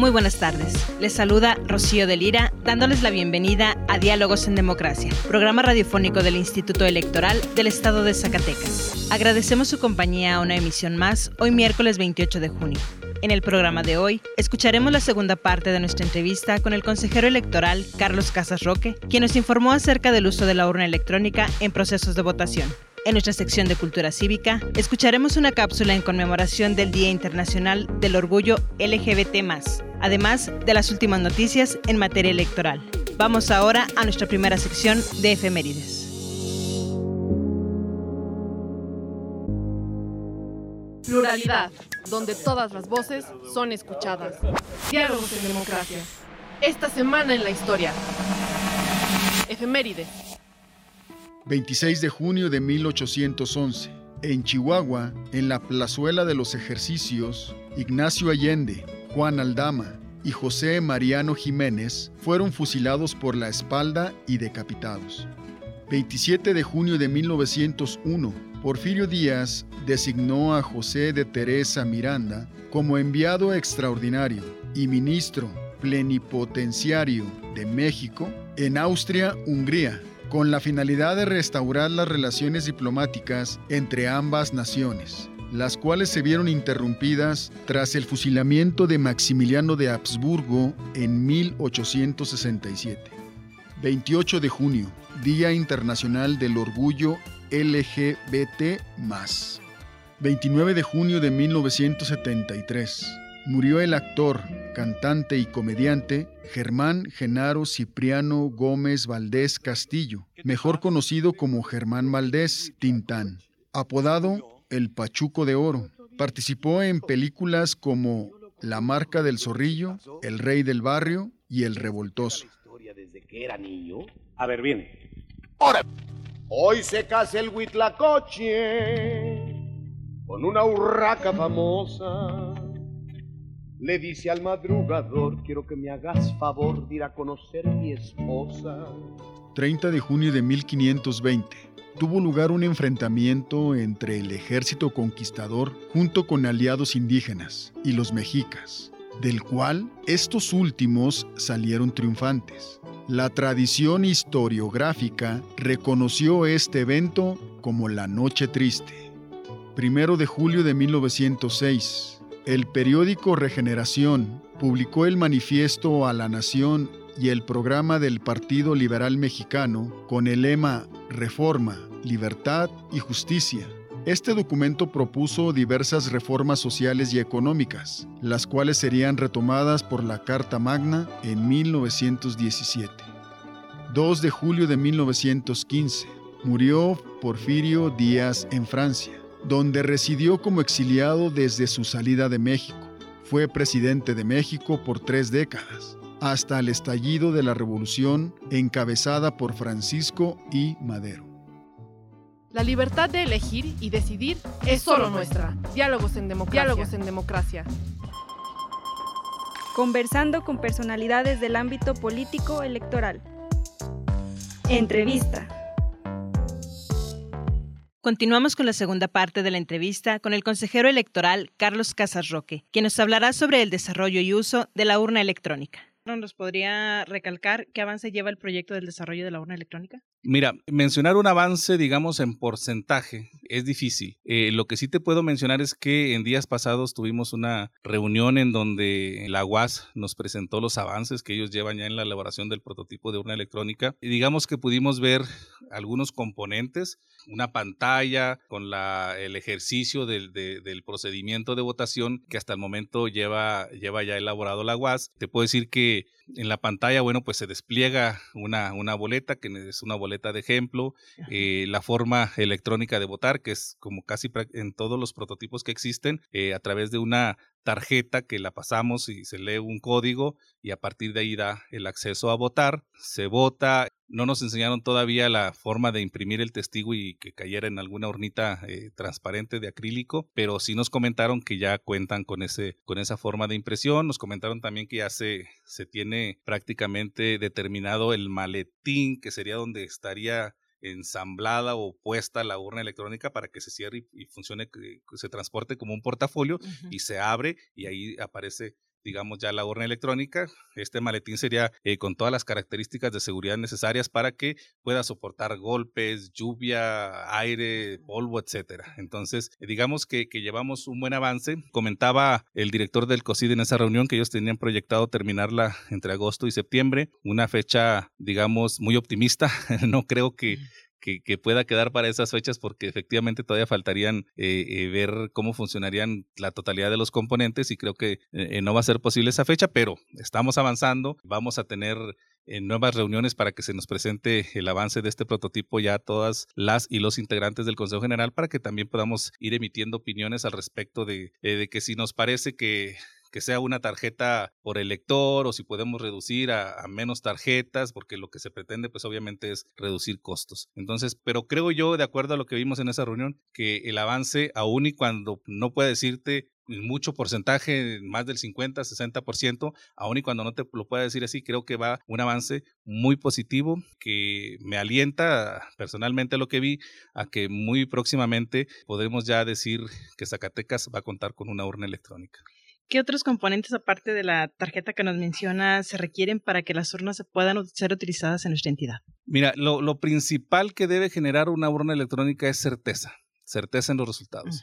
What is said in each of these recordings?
Muy buenas tardes. Les saluda Rocío de Lira, dándoles la bienvenida a Diálogos en Democracia, programa radiofónico del Instituto Electoral del Estado de Zacatecas. Agradecemos su compañía a una emisión más hoy miércoles 28 de junio. En el programa de hoy, escucharemos la segunda parte de nuestra entrevista con el consejero electoral Carlos Casas Roque, quien nos informó acerca del uso de la urna electrónica en procesos de votación. En nuestra sección de Cultura Cívica, escucharemos una cápsula en conmemoración del Día Internacional del Orgullo LGBT, además de las últimas noticias en materia electoral. Vamos ahora a nuestra primera sección de efemérides. Pluralidad, donde todas las voces son escuchadas. Diálogos en democracia. Esta semana en la historia. Efemérides. 26 de junio de 1811. En Chihuahua, en la plazuela de los ejercicios, Ignacio Allende, Juan Aldama y José Mariano Jiménez fueron fusilados por la espalda y decapitados. 27 de junio de 1901, Porfirio Díaz designó a José de Teresa Miranda como enviado extraordinario y ministro plenipotenciario de México en Austria-Hungría con la finalidad de restaurar las relaciones diplomáticas entre ambas naciones, las cuales se vieron interrumpidas tras el fusilamiento de Maximiliano de Habsburgo en 1867. 28 de junio, Día Internacional del Orgullo LGBT. 29 de junio de 1973 murió el actor, cantante y comediante Germán Genaro Cipriano Gómez Valdés Castillo, mejor conocido como Germán Valdés Tintán, apodado El Pachuco de Oro. Participó en películas como La marca del zorrillo, El rey del barrio y El revoltoso. A ver, bien. Ahora, hoy se casa el Huitlacoche con una urraca famosa le dice al madrugador, quiero que me hagas favor de ir a conocer mi esposa. 30 de junio de 1520. Tuvo lugar un enfrentamiento entre el ejército conquistador junto con aliados indígenas y los mexicas, del cual estos últimos salieron triunfantes. La tradición historiográfica reconoció este evento como la Noche Triste. Primero de julio de 1906 el periódico Regeneración publicó el manifiesto a la Nación y el programa del Partido Liberal Mexicano con el lema Reforma, Libertad y Justicia. Este documento propuso diversas reformas sociales y económicas, las cuales serían retomadas por la Carta Magna en 1917. 2 de julio de 1915. Murió Porfirio Díaz en Francia donde residió como exiliado desde su salida de México. Fue presidente de México por tres décadas, hasta el estallido de la revolución encabezada por Francisco I. Madero. La libertad de elegir y decidir es solo nuestra. Diálogos en democracia. Diálogos en democracia. Conversando con personalidades del ámbito político electoral. Entrevista. Continuamos con la segunda parte de la entrevista con el consejero electoral Carlos Casas Roque, quien nos hablará sobre el desarrollo y uso de la urna electrónica. ¿Nos podría recalcar qué avance lleva el proyecto del desarrollo de la urna electrónica? Mira, mencionar un avance, digamos, en porcentaje es difícil. Eh, lo que sí te puedo mencionar es que en días pasados tuvimos una reunión en donde la UAS nos presentó los avances que ellos llevan ya en la elaboración del prototipo de urna electrónica. Y digamos que pudimos ver algunos componentes, una pantalla con la, el ejercicio del, del procedimiento de votación que hasta el momento lleva, lleva ya elaborado la UAS. Te puedo decir que en la pantalla, bueno, pues se despliega una, una boleta, que es una boleta de ejemplo, eh, la forma electrónica de votar, que es como casi en todos los prototipos que existen, eh, a través de una tarjeta que la pasamos y se lee un código y a partir de ahí da el acceso a votar. Se vota. No nos enseñaron todavía la forma de imprimir el testigo y que cayera en alguna hornita eh, transparente de acrílico, pero sí nos comentaron que ya cuentan con, ese, con esa forma de impresión. Nos comentaron también que ya se, se tiene prácticamente determinado el maletín, que sería donde estaría ensamblada o puesta la urna electrónica para que se cierre y, funcione, que, se transporte como un portafolio y se abre y ahí aparece digamos ya la urna electrónica. Este maletín sería eh, con todas las características de seguridad necesarias para que pueda soportar golpes, lluvia, aire, polvo, etcétera. Entonces, digamos que, que, llevamos un buen avance. Comentaba el director del COSID en esa reunión que ellos tenían proyectado terminarla entre agosto y septiembre, una fecha, digamos, muy optimista. no creo que, que, pueda quedar para esas fechas porque efectivamente todavía faltarían eh, eh, ver cómo funcionarían la totalidad de los componentes y creo que eh, no va a ser posible esa fecha, pero estamos avanzando, vamos a tener nuevas reuniones para que se nos presente el avance de este prototipo ya a todas las y los integrantes del Consejo General para que también podamos ir emitiendo opiniones al respecto de que si nos parece que que sea una tarjeta por elector o si podemos reducir a, menos tarjetas, porque lo que se pretende pues obviamente es reducir costos. Entonces, pero creo yo, de acuerdo a lo que vimos en esa reunión, que el avance, aún y cuando no puede decirte mucho porcentaje, más del 50, 60%, aún y cuando no te lo pueda decir así, creo que va un avance muy positivo que me alienta personalmente lo que vi a que muy próximamente podremos ya decir que Zacatecas va a contar con una urna electrónica. ¿Qué otros componentes, aparte de la tarjeta que nos menciona, se requieren para que las urnas se puedan ser utilizadas en nuestra entidad? Mira, lo, lo principal que debe generar una urna electrónica es certeza certeza en los resultados.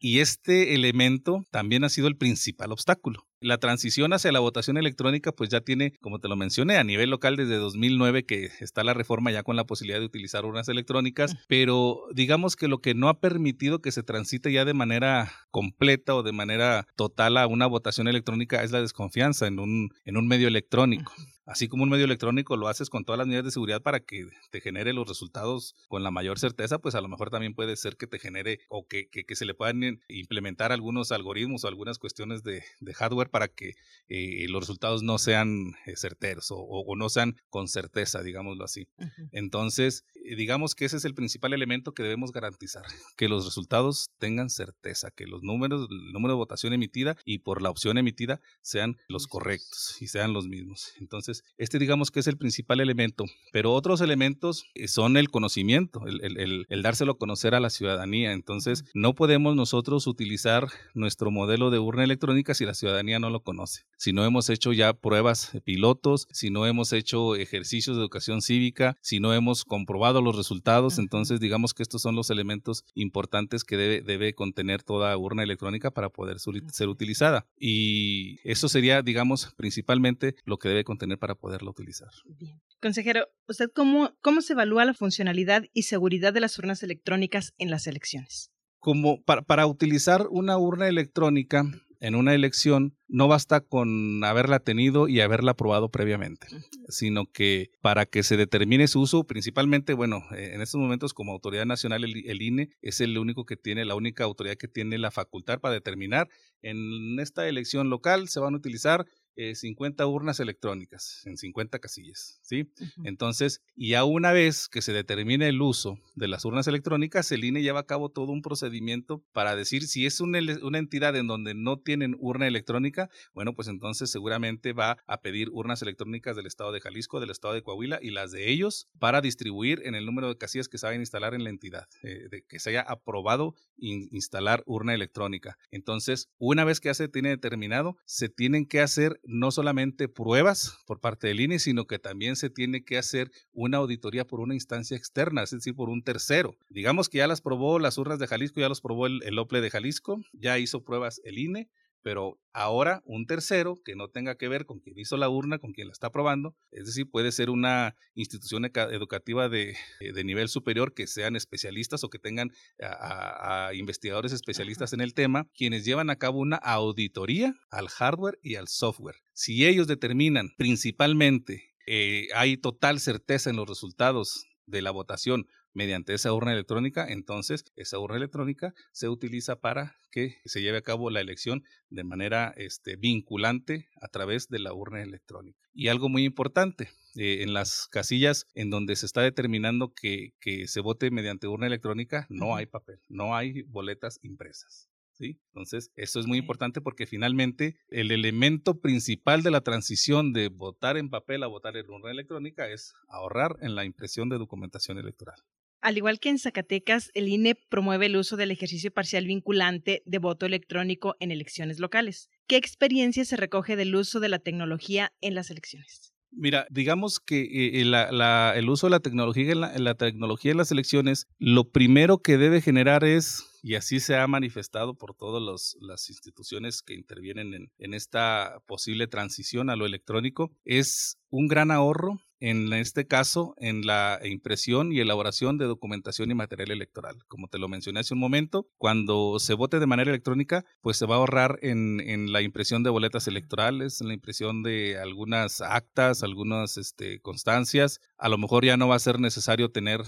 Y este elemento también ha sido el principal obstáculo. La transición hacia la votación electrónica, pues ya tiene, como te lo mencioné, a nivel local desde 2009 que está la reforma ya con la posibilidad de utilizar urnas electrónicas, pero digamos que lo que no ha permitido que se transite ya de manera completa o de manera total a una votación electrónica es la desconfianza en un, en un medio electrónico. Así como un medio electrónico lo haces con todas las medidas de seguridad para que te genere los resultados con la mayor certeza, pues a lo mejor también puede ser que te genere o que, que, se le puedan implementar algunos algoritmos o algunas cuestiones de, de hardware para que eh, los resultados no sean eh, certeros o, o, no sean con certeza, digámoslo así. Entonces, eh, digamos que ese es el principal elemento que debemos garantizar, que los resultados tengan certeza, que los números, el número de votación emitida y por la opción emitida sean los correctos y sean los mismos. Entonces, este digamos que es el principal elemento, pero otros elementos eh, son el conocimiento, el, dárselo a conocer a la ciudadanía. Entonces, no podemos nosotros utilizar nuestro modelo de urna electrónica si la ciudadanía no lo conoce. Si no hemos hecho ya pruebas pilotos, si no hemos hecho ejercicios de educación cívica, si no hemos comprobado los resultados, entonces digamos que estos son los elementos importantes que debe, debe contener toda urna electrónica para poder ser utilizada. Y eso sería, digamos, principalmente lo que debe contener para poderlo utilizar. Bien. Consejero, ¿usted cómo, cómo se evalúa la funcionalidad y seguridad de las urnas electrónicas en las elecciones? Como para, para utilizar una urna electrónica, en una elección no basta con haberla tenido y haberla aprobado previamente, sino que para que se determine su uso, principalmente, bueno, eh, en estos momentos como autoridad nacional el, INE es el único que tiene, la única autoridad que tiene la facultad para determinar. En esta elección local se van a utilizar 50 eh, urnas electrónicas en 50 casillas, ¿sí? Entonces, y a una vez que se determine el uso de las urnas electrónicas, el INE lleva a cabo todo un procedimiento para decir si es una, una entidad en donde no tienen urna electrónica, bueno, pues entonces seguramente va a pedir urnas electrónicas del estado de Jalisco, del estado de Coahuila y las de ellos para distribuir en el número de casillas que saben instalar en la entidad, eh, de que se haya aprobado instalar urna electrónica. Entonces, una vez que ya se tiene determinado, se tienen que hacer no solamente pruebas por parte del INE, sino que también se tiene que hacer una auditoría por una instancia externa, es decir, por un tercero. Digamos que ya las probó las urnas de Jalisco, ya los probó el, el OPLE de Jalisco, ya hizo pruebas el INE, pero ahora un tercero que no tenga que ver con quien hizo la urna, con quien la está probando, es decir, puede ser una institución educativa de, nivel superior que sean especialistas o que tengan a, investigadores especialistas en el tema, quienes llevan a cabo una auditoría al hardware y al software. Si ellos determinan principalmente, eh, hay total certeza en los resultados de la votación mediante esa urna electrónica, entonces esa urna electrónica se utiliza para que se lleve a cabo la elección de manera este, vinculante a través de la urna electrónica. Y algo muy importante, eh, en las casillas en donde se está determinando que, que se vote mediante urna electrónica, no hay papel, no hay boletas impresas. ¿Sí? Entonces, eso es muy importante porque finalmente el elemento principal de la transición de votar en papel a votar en urna electrónica es ahorrar en la impresión de documentación electoral. Al igual que en Zacatecas, el INE promueve el uso del ejercicio parcial vinculante de voto electrónico en elecciones locales. ¿Qué experiencia se recoge del uso de la tecnología en las elecciones? Mira, digamos que eh, el uso de la tecnología en la, tecnología en las elecciones, lo primero que debe generar es, y así se ha manifestado por todas las instituciones que intervienen en esta posible transición a lo electrónico, es un gran ahorro en este caso, en la impresión y elaboración de documentación y material electoral. Como te lo mencioné hace un momento, cuando se vote de manera electrónica, pues se va a ahorrar en, la impresión de boletas electorales, en la impresión de algunas actas, algunas este, constancias. A lo mejor ya no va a ser necesario tener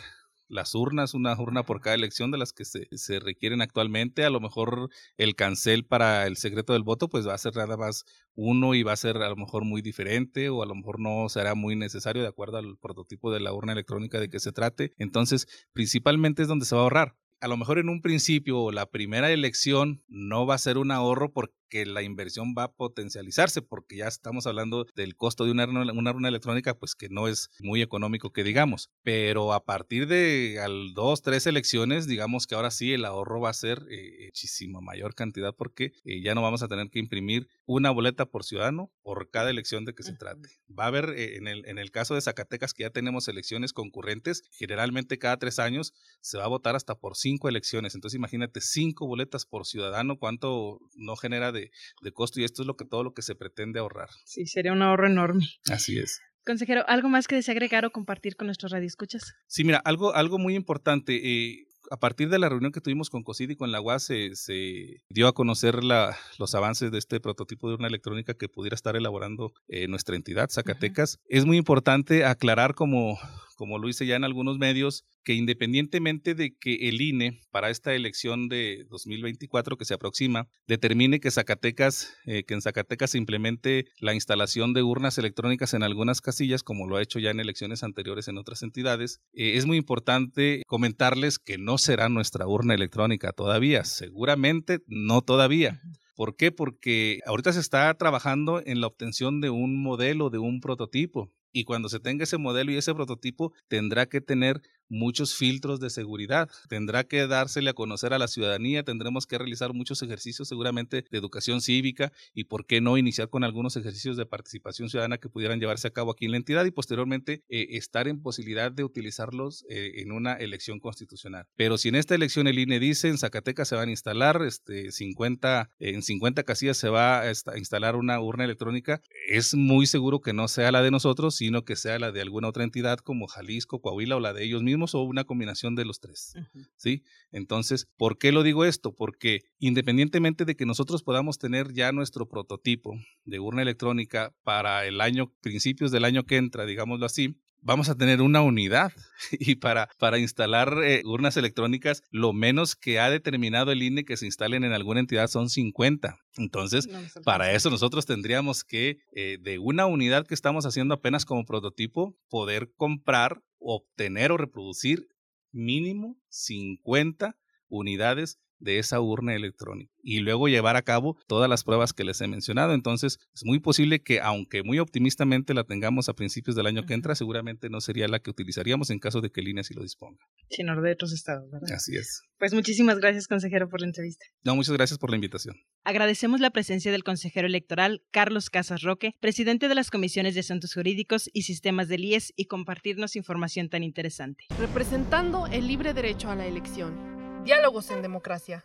las urnas, una urna por cada elección de las que se, se, requieren actualmente. A lo mejor el cancel para el secreto del voto, pues va a ser nada más uno y va a ser a lo mejor muy diferente o a lo mejor no será muy necesario de acuerdo al prototipo de la urna electrónica de que se trate. Entonces, principalmente es donde se va a ahorrar. A lo mejor en un principio la primera elección no va a ser un ahorro porque que la inversión va a potencializarse porque ya estamos hablando del costo de una, una urna electrónica, pues que no es muy económico que digamos, pero a partir de al dos, tres elecciones, digamos que ahora sí el ahorro va a ser eh, muchísima mayor cantidad porque eh, ya no vamos a tener que imprimir una boleta por ciudadano por cada elección de que se trate. Va a haber, eh, en, el, en el caso de Zacatecas, que ya tenemos elecciones concurrentes, generalmente cada tres años se va a votar hasta por cinco elecciones. Entonces imagínate cinco boletas por ciudadano, cuánto no genera de, costo y esto es lo que todo lo que se pretende ahorrar. Sí, sería un ahorro enorme. Así es. Consejero, ¿algo más que desea agregar o compartir con nuestros radioescuchas? Sí, mira, algo, algo muy importante. Eh, a partir de la reunión que tuvimos con COSID y con la UAS, se, dio a conocer la, los avances de este prototipo de urna electrónica que pudiera estar elaborando eh, nuestra entidad, Zacatecas. Es muy importante aclarar como como lo hice ya en algunos medios, que independientemente de que el INE para esta elección de 2024 que se aproxima determine que Zacatecas, eh, que en Zacatecas se implemente la instalación de urnas electrónicas en algunas casillas, como lo ha hecho ya en elecciones anteriores en otras entidades, eh, es muy importante comentarles que no será nuestra urna electrónica todavía, seguramente no todavía. ¿Por qué? Porque ahorita se está trabajando en la obtención de un modelo, de un prototipo y cuando se tenga ese modelo y ese prototipo tendrá que tener muchos filtros de seguridad. Tendrá que dársele a conocer a la ciudadanía, tendremos que realizar muchos ejercicios seguramente de educación cívica y por qué no iniciar con algunos ejercicios de participación ciudadana que pudieran llevarse a cabo aquí en la entidad y posteriormente eh, estar en posibilidad de utilizarlos eh, en una elección constitucional. Pero si en esta elección el INE dice en Zacatecas se van a instalar este, 50, en 50 casillas se va a instalar una urna electrónica, es muy seguro que no sea la de nosotros, sino que sea la de alguna otra entidad como Jalisco, Coahuila o la de ellos mismos o una combinación de los tres. ¿Sí? Entonces, ¿por qué lo digo esto? Porque independientemente de que nosotros podamos tener ya nuestro prototipo de urna electrónica para el año, principios del año que entra, digámoslo así, vamos a tener una unidad y para, para instalar eh, urnas electrónicas, lo menos que ha determinado el INE que se instalen en alguna entidad son 50. Entonces, para eso nosotros tendríamos que, eh, de una unidad que estamos haciendo apenas como prototipo, poder comprar obtener o reproducir mínimo 50 unidades de esa urna electrónica y luego llevar a cabo todas las pruebas que les he mencionado. Entonces, es muy posible que, aunque muy optimistamente la tengamos a principios del año que entra, seguramente no sería la que utilizaríamos en caso de que el INE así lo disponga. Sino de otros estados, ¿verdad? Así es. Pues muchísimas gracias, consejero, por la entrevista. No, muchas gracias por la invitación. Agradecemos la presencia del consejero electoral Carlos Casas Roque, presidente de las comisiones de asuntos jurídicos y sistemas del IES, y compartirnos información tan interesante. Representando el libre derecho a la elección Diálogos en Democracia.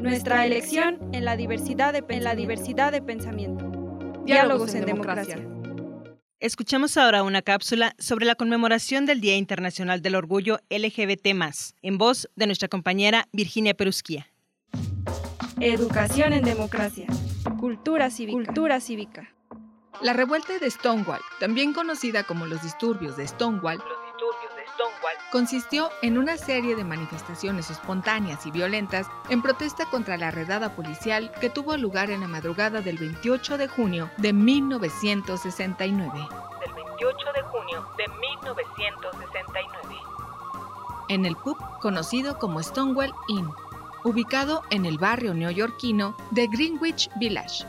Nuestra elección en la diversidad de, en la diversidad de pensamiento. Diálogos, en, democracia. Escuchamos ahora una cápsula sobre la conmemoración del Día Internacional del Orgullo LGBT, en voz de nuestra compañera Virginia Perusquía. Educación en democracia. Cultura cívica. Cultura cívica. La revuelta de Stonewall, también conocida como los disturbios de Stonewall, consistió en una serie de manifestaciones espontáneas y violentas en protesta contra la redada policial que tuvo lugar en la madrugada del 28 de junio de 1969. Del 28 de junio de 1969. En el pub conocido como Stonewall Inn, ubicado en el barrio neoyorquino de Greenwich Village.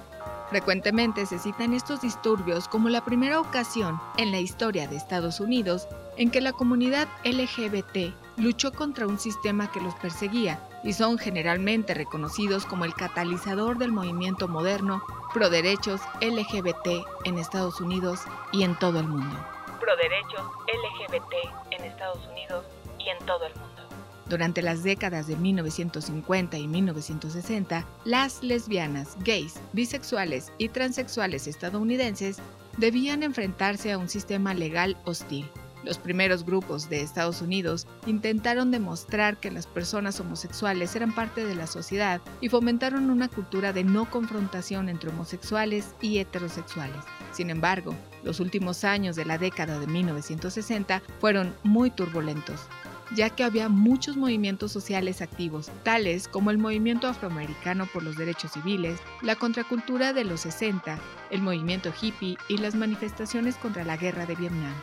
Frecuentemente se citan estos disturbios como la primera ocasión en la historia de Estados Unidos en que la comunidad LGBT luchó contra un sistema que los perseguía y son generalmente reconocidos como el catalizador del movimiento moderno pro derechos LGBT en Estados Unidos y en todo el mundo. Pro derechos LGBT en Estados Unidos y en todo el mundo. Durante las décadas de 1950 y 1960, las lesbianas, gays, bisexuales y transexuales estadounidenses debían enfrentarse a un sistema legal hostil los primeros grupos de Estados Unidos intentaron demostrar que las personas homosexuales eran parte de la sociedad y fomentaron una cultura de no confrontación entre homosexuales y heterosexuales. Sin embargo, los últimos años de la década de 1960 fueron muy turbulentos ya que había muchos movimientos sociales activos, tales como el movimiento afroamericano por los derechos civiles, la contracultura de los 60, el movimiento hippie y las manifestaciones contra la guerra de Vietnam.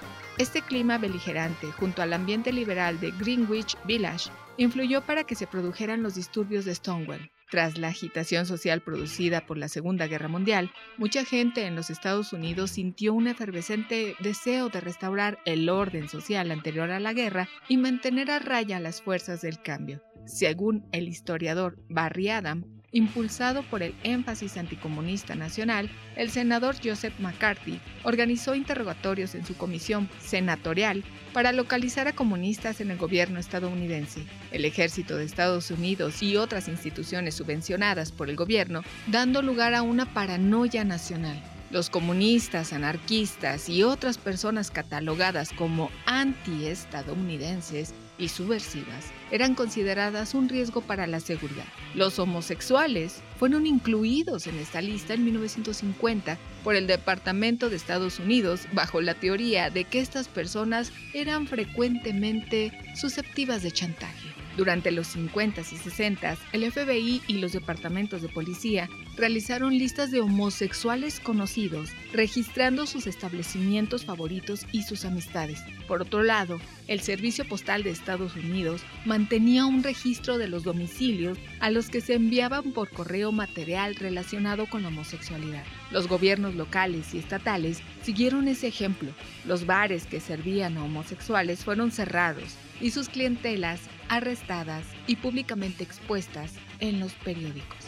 Este clima beligerante, junto al ambiente liberal de Greenwich Village, influyó para que se produjeran los disturbios de Stonewall. Tras la agitación social producida por la Segunda Guerra Mundial, mucha gente en los Estados Unidos sintió un efervescente deseo de restaurar el orden social anterior a la guerra y mantener a raya las fuerzas del cambio. Según el historiador Barry Adam, Impulsado por el énfasis anticomunista nacional, el senador Joseph McCarthy organizó interrogatorios en su comisión senatorial para localizar a comunistas en el gobierno estadounidense. El ejército de Estados Unidos y otras instituciones subvencionadas por el gobierno, dando lugar a una paranoia nacional. Los comunistas, anarquistas y otras personas catalogadas como anti-estadounidenses y subversivas eran consideradas un riesgo para la seguridad. Los homosexuales fueron incluidos en esta lista en 1950 por el Departamento de Estados Unidos bajo la teoría de que estas personas eran frecuentemente susceptivas de chantaje. Durante los 50 y 60, el FBI y los departamentos de policía realizaron listas de homosexuales conocidos, registrando sus establecimientos favoritos y sus amistades. Por otro lado, el Servicio Postal de Estados Unidos mantenía un registro de los domicilios a los que se enviaban por correo material relacionado con la homosexualidad. Los gobiernos locales y estatales siguieron ese ejemplo. Los bares que servían a homosexuales fueron cerrados y sus clientelas arrestadas y públicamente expuestas en los periódicos.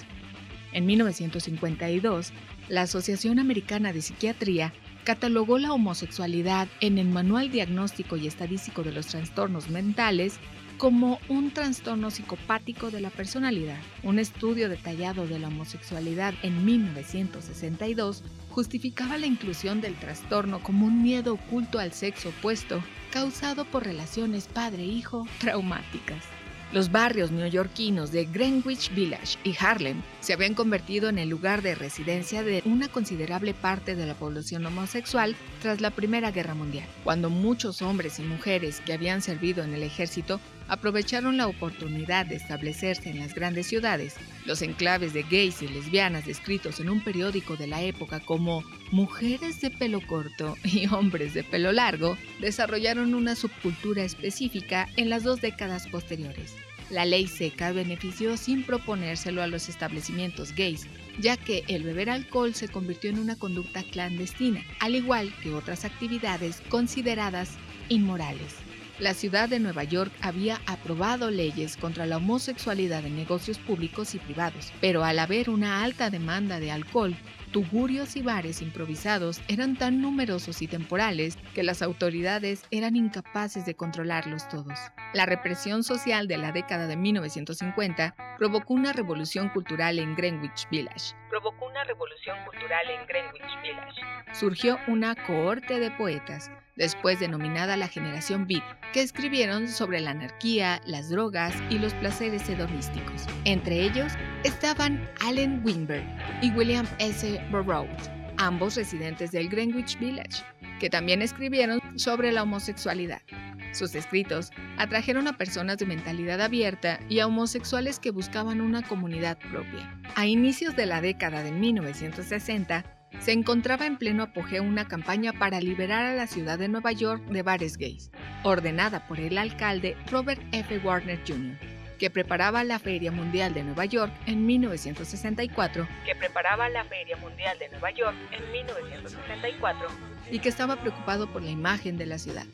En 1952, la Asociación Americana de Psiquiatría catalogó la homosexualidad en el Manual Diagnóstico y Estadístico de los Trastornos Mentales como un trastorno psicopático de la personalidad. Un estudio detallado de la homosexualidad en 1962 justificaba la inclusión del trastorno como un miedo oculto al sexo opuesto causado por relaciones padre-hijo traumáticas. Los barrios neoyorquinos de Greenwich Village y Harlem se habían convertido en el lugar de residencia de una considerable parte de la población homosexual tras la Primera Guerra Mundial, cuando muchos hombres y mujeres que habían servido en el ejército aprovecharon la oportunidad de establecerse en las grandes ciudades. Los enclaves de gays y lesbianas descritos en un periódico de la época como mujeres de pelo corto y hombres de pelo largo desarrollaron una subcultura específica en las dos décadas posteriores. La ley seca benefició sin proponérselo a los establecimientos gays, ya que el beber alcohol se convirtió en una conducta clandestina, al igual que otras actividades consideradas inmorales. La ciudad de Nueva York había aprobado leyes contra la homosexualidad en negocios públicos y privados, pero al haber una alta demanda de alcohol, tugurios y bares improvisados eran tan numerosos y temporales que las autoridades eran incapaces de controlarlos todos. La represión social de la década de 1950 provocó una revolución cultural en Greenwich Village. Provocó una revolución cultural en Greenwich Village. Surgió una cohorte de poetas, después denominada la generación Beat, que escribieron sobre la anarquía, las drogas y los placeres hedonísticos. Entre ellos estaban Allen Weinberg y William S. Burroughs, ambos residentes del Greenwich Village, que también escribieron sobre la homosexualidad. Sus escritos atrajeron a personas de mentalidad abierta y a homosexuales que buscaban una comunidad propia. A inicios de la década de 1960, se encontraba en pleno apogeo una campaña para liberar a la ciudad de Nueva York de bares gays, ordenada por el alcalde Robert F. Warner Jr., que preparaba la Feria Mundial de Nueva York en 1964, que preparaba la Feria Mundial de Nueva York en 1964 y que estaba preocupado por la imagen de la ciudad.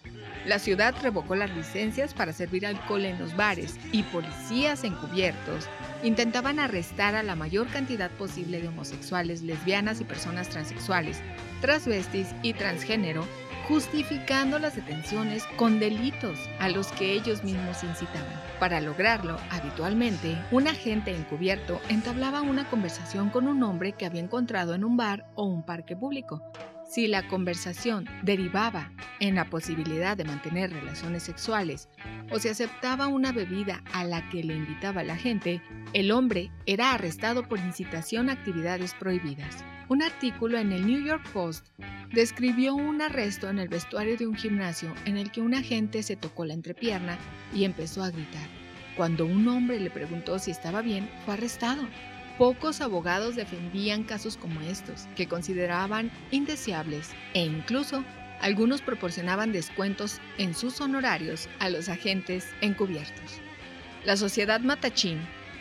La ciudad revocó las licencias para servir alcohol en los bares y policías encubiertos intentaban arrestar a la mayor cantidad posible de homosexuales, lesbianas y personas transexuales, transvestis y transgénero, justificando las detenciones con delitos a los que ellos mismos incitaban. Para lograrlo, habitualmente, un agente encubierto entablaba una conversación con un hombre que había encontrado en un bar o un parque público, si la conversación derivaba en la posibilidad de mantener relaciones sexuales o se aceptaba una bebida a la que le invitaba la gente, el hombre era arrestado por incitación a actividades prohibidas. Un artículo en el New York Post describió un arresto en el vestuario de un gimnasio en el que un agente se tocó la entrepierna y empezó a gritar. Cuando un hombre le preguntó si estaba bien, fue arrestado. Pocos abogados defendían casos como estos, que consideraban indeseables, e incluso algunos proporcionaban descuentos en sus honorarios a los agentes encubiertos. La sociedad Matachín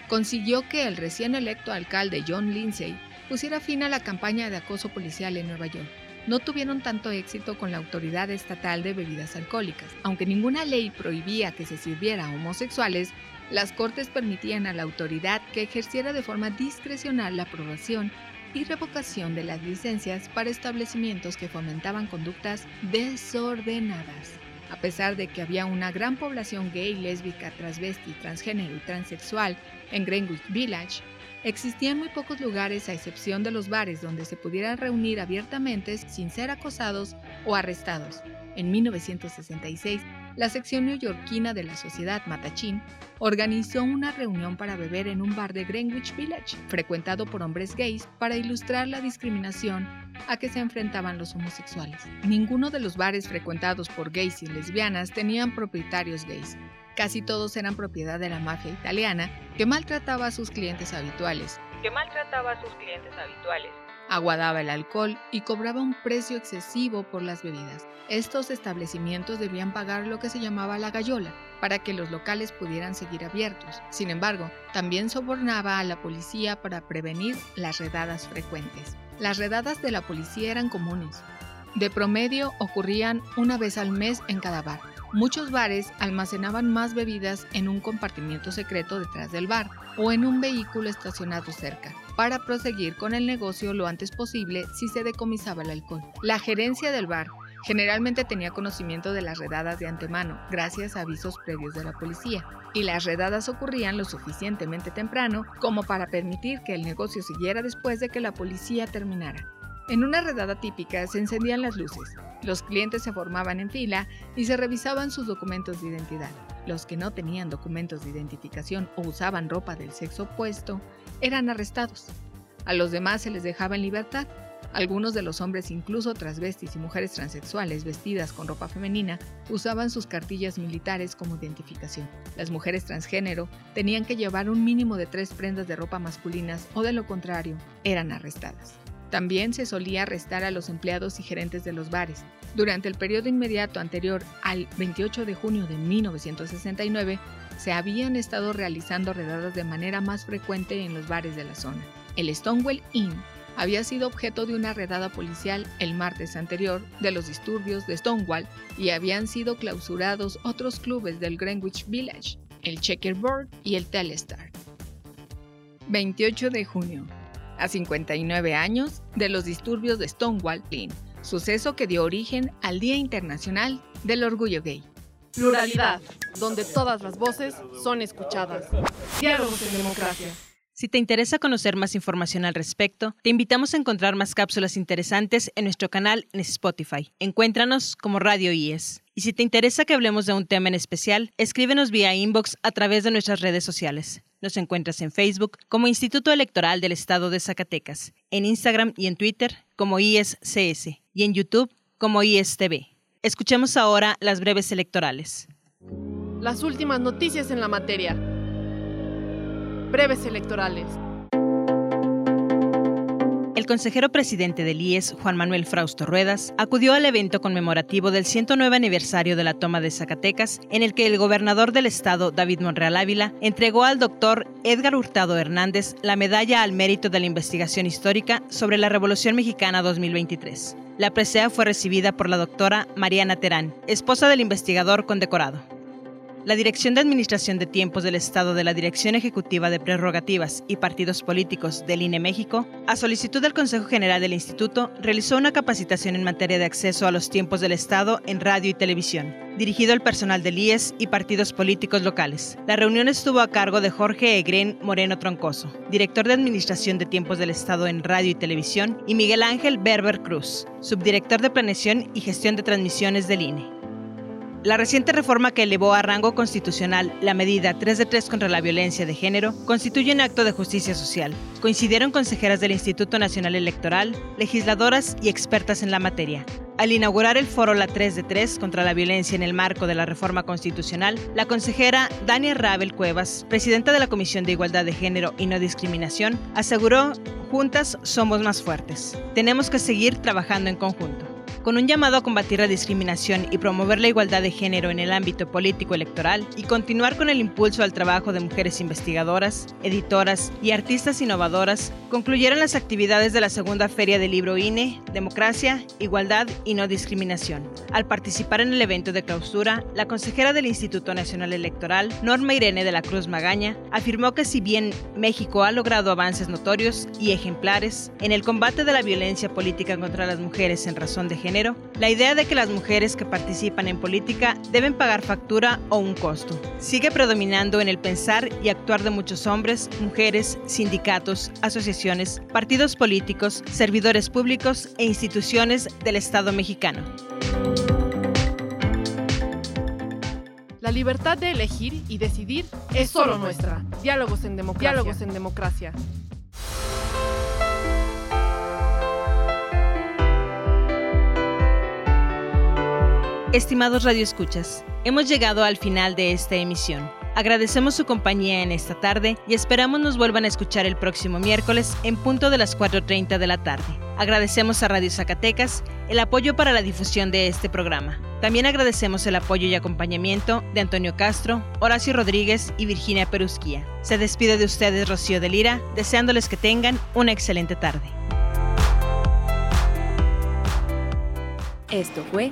consiguió que el recién electo alcalde John Lindsay pusiera fin a la campaña de acoso policial en Nueva York. No tuvieron tanto éxito con la autoridad estatal de bebidas alcohólicas. Aunque ninguna ley prohibía que se sirviera a homosexuales, las Cortes permitían a la autoridad que ejerciera de forma discrecional la aprobación y revocación de las licencias para establecimientos que fomentaban conductas desordenadas. A pesar de que había una gran población gay, lésbica, transvesti, transgénero y transexual en Greenwich Village, existían muy pocos lugares a excepción de los bares donde se pudieran reunir abiertamente sin ser acosados o arrestados. En 1966, la sección neoyorquina de la Sociedad Matachín organizó una reunión para beber en un bar de Greenwich Village, frecuentado por hombres gays, para ilustrar la discriminación a que se enfrentaban los homosexuales. Ninguno de los bares frecuentados por gays y lesbianas tenían propietarios gays. Casi todos eran propiedad de la mafia italiana, que maltrataba a sus clientes habituales. Que maltrataba a sus clientes habituales aguadaba el alcohol y cobraba un precio excesivo por las bebidas. Estos establecimientos debían pagar lo que se llamaba la gallola para que los locales pudieran seguir abiertos. Sin embargo, también sobornaba a la policía para prevenir las redadas frecuentes. Las redadas de la policía eran comunes. De promedio ocurrían una vez al mes en cada bar. Muchos bares almacenaban más bebidas en un compartimiento secreto detrás del bar o en un vehículo estacionado cerca para proseguir con el negocio lo antes posible si se decomisaba el alcohol. La gerencia del bar generalmente tenía conocimiento de las redadas de antemano, gracias a avisos previos de la policía, y las redadas ocurrían lo suficientemente temprano como para permitir que el negocio siguiera después de que la policía terminara. En una redada típica se encendían las luces, los clientes se formaban en fila y se revisaban sus documentos de identidad. Los que no tenían documentos de identificación o usaban ropa del sexo opuesto eran arrestados. A los demás se les dejaba en libertad. Algunos de los hombres, incluso transvestis y mujeres transexuales vestidas con ropa femenina, usaban sus cartillas militares como identificación. Las mujeres transgénero tenían que llevar un mínimo de tres prendas de ropa masculinas o de lo contrario, eran arrestadas. También se solía arrestar a los empleados y gerentes de los bares. Durante el periodo inmediato anterior al 28 de junio de 1969, se habían estado realizando redadas de manera más frecuente en los bares de la zona. El Stonewall Inn había sido objeto de una redada policial el martes anterior de los disturbios de Stonewall y habían sido clausurados otros clubes del Greenwich Village, el Checkerboard y el Telestar. 28 de junio a 59 años de los disturbios de Stonewall Inn, suceso que dio origen al Día Internacional del Orgullo Gay. Pluralidad, donde todas las voces son escuchadas. Diálogos en democracia. Si te interesa conocer más información al respecto, te invitamos a encontrar más cápsulas interesantes en nuestro canal en Spotify. Encuéntranos como Radio IES. Y si te interesa que hablemos de un tema en especial, escríbenos vía inbox a través de nuestras redes sociales. Nos encuentras en Facebook como Instituto Electoral del Estado de Zacatecas, en Instagram y en Twitter como IESCS y en YouTube como IESTV. Escuchemos ahora las breves electorales. Las últimas noticias en la materia. Breves electorales. El consejero presidente del IES, Juan Manuel Frausto Ruedas, acudió al evento conmemorativo del 109 aniversario de la toma de Zacatecas, en el que el gobernador del estado, David Monreal Ávila, entregó al doctor Edgar Hurtado Hernández la medalla al mérito de la investigación histórica sobre la Revolución Mexicana 2023. La presea fue recibida por la doctora Mariana Terán, esposa del investigador condecorado la Dirección de Administración de Tiempos del Estado de la Dirección Ejecutiva de Prerrogativas y Partidos Políticos del INE México, a solicitud del Consejo General del Instituto, realizó una capacitación en materia de acceso a los tiempos del Estado en radio y televisión, dirigido al personal del IES y partidos políticos locales. La reunión estuvo a cargo de Jorge Egren Moreno Troncoso, director de Administración de Tiempos del Estado en radio y televisión, y Miguel Ángel Berber Cruz, subdirector de Planeación y Gestión de Transmisiones del INE. La reciente reforma que elevó a rango constitucional la medida 3 de 3 contra la violencia de género constituye un acto de justicia social. Coincidieron consejeras del Instituto Nacional Electoral, legisladoras y expertas en la materia. Al inaugurar el foro La 3 de 3 contra la violencia en el marco de la reforma constitucional, la consejera Dania Rabel Cuevas, presidenta de la Comisión de Igualdad de Género y No Discriminación, aseguró, juntas somos más fuertes. Tenemos que seguir trabajando en conjunto con un llamado a combatir la discriminación y promover la igualdad de género en el ámbito político electoral y continuar con el impulso al trabajo de mujeres investigadoras, editoras y artistas innovadoras, concluyeron las actividades de la segunda Feria del Libro INE, Democracia, Igualdad y No Discriminación. Al participar en el evento de clausura, la consejera del Instituto Nacional Electoral, Norma Irene de la Cruz Magaña, afirmó que si bien México ha logrado avances notorios y ejemplares en el combate de la violencia política contra las mujeres en razón de género, la idea de que las mujeres que participan en política deben pagar factura o un costo. Sigue predominando en el pensar y actuar de muchos hombres, mujeres, sindicatos, asociaciones, partidos políticos, servidores públicos e instituciones del Estado mexicano. La libertad de elegir y decidir es solo nuestra. Diálogos en democracia. Diálogos en democracia. Estimados radioescuchas, hemos llegado al final de esta emisión. Agradecemos su compañía en esta tarde y esperamos nos vuelvan a escuchar el próximo miércoles en punto de las 4.30 de la tarde. Agradecemos a Radio Zacatecas el apoyo para la difusión de este programa. También agradecemos el apoyo y acompañamiento de Antonio Castro, Horacio Rodríguez y Virginia Perusquía. Se despide de ustedes Rocío de Lira, deseándoles que tengan una excelente tarde. Esto fue